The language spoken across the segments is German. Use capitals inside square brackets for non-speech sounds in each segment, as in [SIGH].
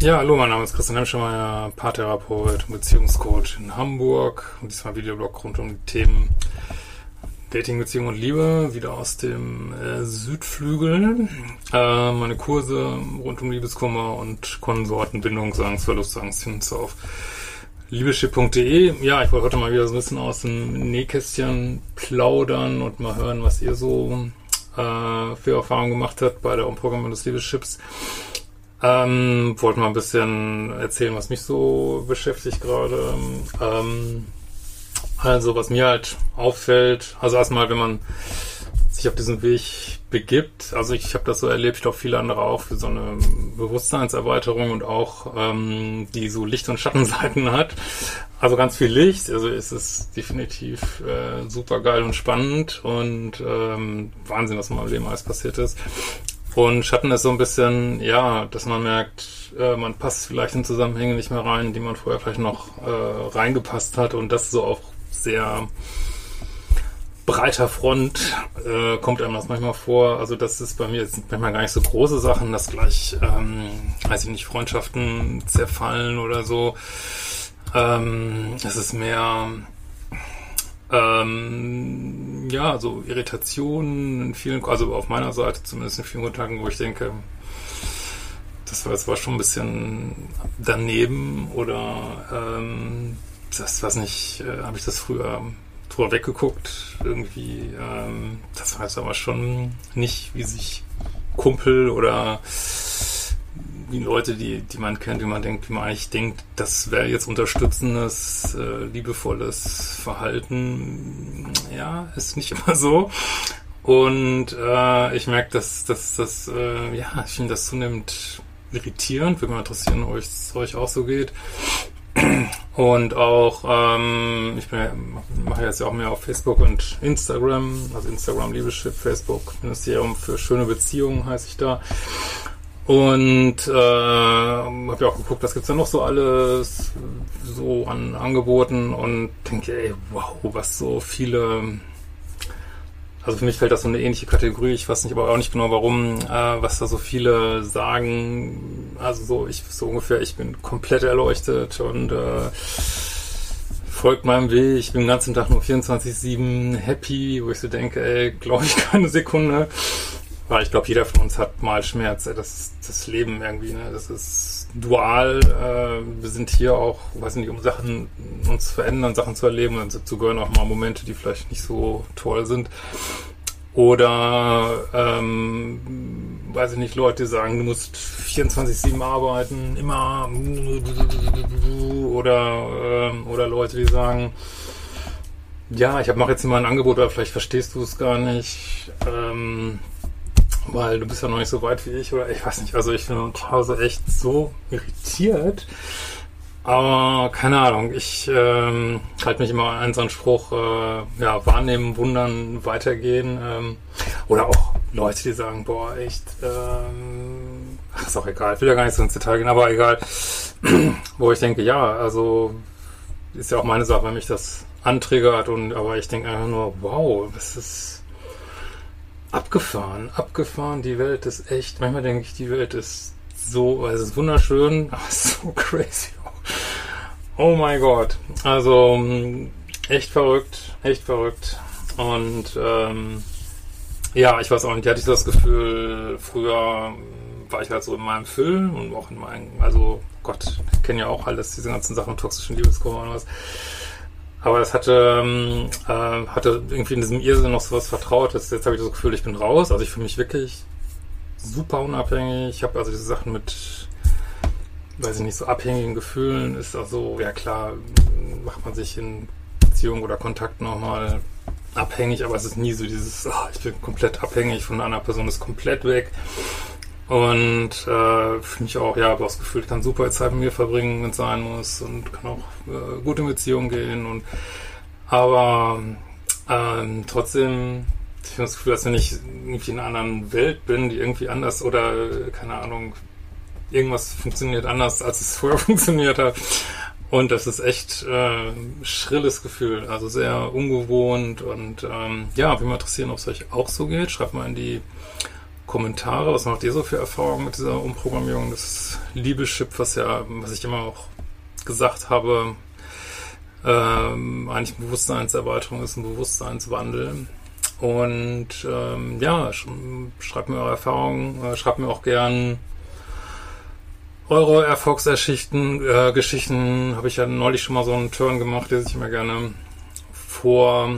Ja, hallo, mein Name ist Christian Hemschemeyer, Paartherapeut und Beziehungscoach in Hamburg und diesmal Videoblog rund um die Themen Dating, Beziehung und Liebe, wieder aus dem äh, Südflügel. Äh, meine Kurse rund um Liebeskummer und Konsorten, Bindungsangst, Verlustangst hin auf liebeschip.de. Ja, ich wollte heute mal wieder so ein bisschen aus dem Nähkästchen plaudern und mal hören, was ihr so äh, für Erfahrungen gemacht habt bei der Umprogrammierung des Liebeschips. Ähm, wollte mal ein bisschen erzählen, was mich so beschäftigt gerade. Ähm, also, was mir halt auffällt, also erstmal, wenn man sich auf diesen Weg begibt, also ich habe das so erlebt, ich glaube viele andere auch, für so eine Bewusstseinserweiterung und auch ähm, die so Licht- und Schattenseiten [LAUGHS] hat. Also ganz viel Licht, also es ist definitiv äh, super geil und spannend und ähm, Wahnsinn, was in meinem Leben alles passiert ist. Und Schatten ist so ein bisschen, ja, dass man merkt, äh, man passt vielleicht in Zusammenhänge nicht mehr rein, die man vorher vielleicht noch äh, reingepasst hat und das so auf sehr breiter Front äh, kommt einem das manchmal vor. Also das ist bei mir jetzt manchmal gar nicht so große Sachen, dass gleich, ähm, weiß ich nicht, Freundschaften zerfallen oder so. Ähm, es ist mehr ähm, ja, so Irritationen in vielen, also auf meiner Seite zumindest in vielen Kontakten, wo ich denke, das war jetzt war schon ein bisschen daneben oder ähm, das weiß nicht, äh, habe ich das früher drüber weggeguckt irgendwie. Ähm, das war jetzt aber schon nicht, wie sich Kumpel oder wie Leute, die, die man kennt, wie man denkt, wie man eigentlich denkt, das wäre jetzt unterstützendes, äh, liebevolles Verhalten. Ja, ist nicht [LAUGHS] immer so. Und äh, ich merke, dass dass das, äh, ja, ich finde das zunehmend irritierend. Würde mich interessieren, ob es euch auch so geht. Und auch, ähm, ich bin, mache jetzt ja auch mehr auf Facebook und Instagram, also Instagram Liebeschip, Facebook Ministerium für schöne Beziehungen heiße ich da. Und äh, habe ja auch geguckt, was gibt's da noch so alles so an Angeboten und denke, ey, wow, was so viele. Also für mich fällt das so eine ähnliche Kategorie. Ich weiß nicht, aber auch nicht genau warum, äh, was da so viele sagen. Also so, ich so ungefähr, ich bin komplett erleuchtet und äh, folgt meinem Weg. Ich bin den ganzen Tag nur 24/7 happy, wo ich so denke, ey, glaube ich keine Sekunde. Weil ich glaube, jeder von uns hat mal Schmerz. Das ist das Leben irgendwie. Ne? Das ist dual. Äh, wir sind hier auch, weiß nicht, um Sachen uns zu verändern, Sachen zu erleben. Und dazu gehören auch mal Momente, die vielleicht nicht so toll sind. Oder, ähm, weiß ich nicht, Leute, die sagen, du musst 24-7 arbeiten, immer. Oder, ähm, oder Leute, die sagen, ja, ich mache jetzt immer ein Angebot, aber vielleicht verstehst du es gar nicht. Ähm, weil du bist ja noch nicht so weit wie ich oder ich weiß nicht, also ich bin zu Hause echt so irritiert. Aber keine Ahnung, ich ähm, halte mich immer an so einen Spruch, äh, ja, wahrnehmen, wundern, weitergehen. Ähm, oder auch Leute, die sagen, boah, echt, ähm, ach, ist auch egal, ich will ja gar nicht so ins Detail gehen, aber egal. [CLEARS THROAT] Wo ich denke, ja, also ist ja auch meine Sache, wenn mich das antriggert und aber ich denke einfach nur, wow, das ist abgefahren, abgefahren. Die Welt ist echt, manchmal denke ich, die Welt ist so, also es ist wunderschön, [LAUGHS] aber so crazy. Oh mein Gott. Also mm, echt verrückt, echt verrückt. Und ähm, ja, ich weiß auch nicht, hatte ich das Gefühl, früher war ich halt so in meinem Film und auch in meinem, also Gott, ich kenne ja auch alles, diese ganzen Sachen, toxischen Liebeskummer und was. Aber es hatte, ähm, äh, hatte irgendwie in diesem Irrsinn noch so was Vertrautes. Jetzt habe ich das Gefühl, ich bin raus. Also ich fühle mich wirklich super unabhängig. Ich habe also diese Sachen mit, weiß ich nicht, so abhängigen Gefühlen. Ist also, ja klar, macht man sich in Beziehungen oder Kontakten nochmal abhängig, aber es ist nie so dieses, oh, ich bin komplett abhängig von einer Person, ist komplett weg. Und äh, für mich auch, ja, habe das Gefühl, ich kann super Zeit mit mir verbringen, wenn es sein muss und kann auch äh, gut in Beziehungen gehen. Und aber ähm, trotzdem, ich habe das Gefühl, dass wenn ich irgendwie in einer anderen Welt bin, die irgendwie anders oder keine Ahnung, irgendwas funktioniert anders, als es [LAUGHS] vorher funktioniert hat. Und das ist echt äh, schrilles Gefühl, also sehr ungewohnt und ähm, ja, würde mich interessieren, ob es euch auch so geht. Schreibt mal in die Kommentare, was macht ihr so für Erfahrungen mit dieser Umprogrammierung des Liebeschip, was ja, was ich immer auch gesagt habe, ähm, eigentlich Bewusstseinserweiterung ist, ein Bewusstseinswandel. Und ähm, ja, sch schreibt mir eure Erfahrungen, äh, schreibt mir auch gern eure Erfolgserschichten, äh, Geschichten. Habe ich ja neulich schon mal so einen Turn gemacht, der sich immer gerne vor.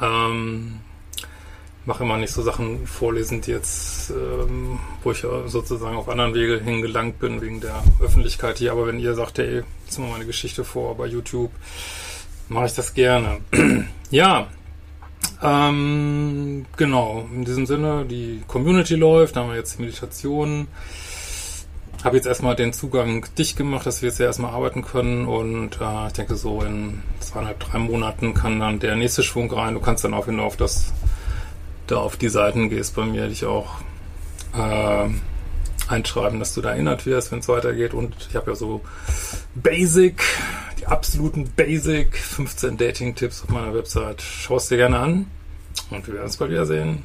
Ähm, mache immer nicht so Sachen vorlesen, die jetzt, ähm, wo ich sozusagen auf anderen Wege hingelangt bin wegen der Öffentlichkeit hier. Aber wenn ihr sagt, hey, jetzt mal meine Geschichte vor bei YouTube, mache ich das gerne. [CLEARS THROAT] ja, ähm, genau. In diesem Sinne, die Community läuft, da haben wir jetzt die Meditation. Habe jetzt erstmal den Zugang dicht gemacht, dass wir jetzt ja erstmal arbeiten können und äh, ich denke so in zweieinhalb, drei Monaten kann dann der nächste Schwung rein. Du kannst dann auch, wenn du auf das da auf die Seiten gehst bei mir, dich auch äh, einschreiben, dass du da erinnert wirst, wenn es weitergeht. Und ich habe ja so Basic, die absoluten Basic 15 Dating-Tipps auf meiner Website. Schau es dir gerne an und wir werden uns bald wiedersehen.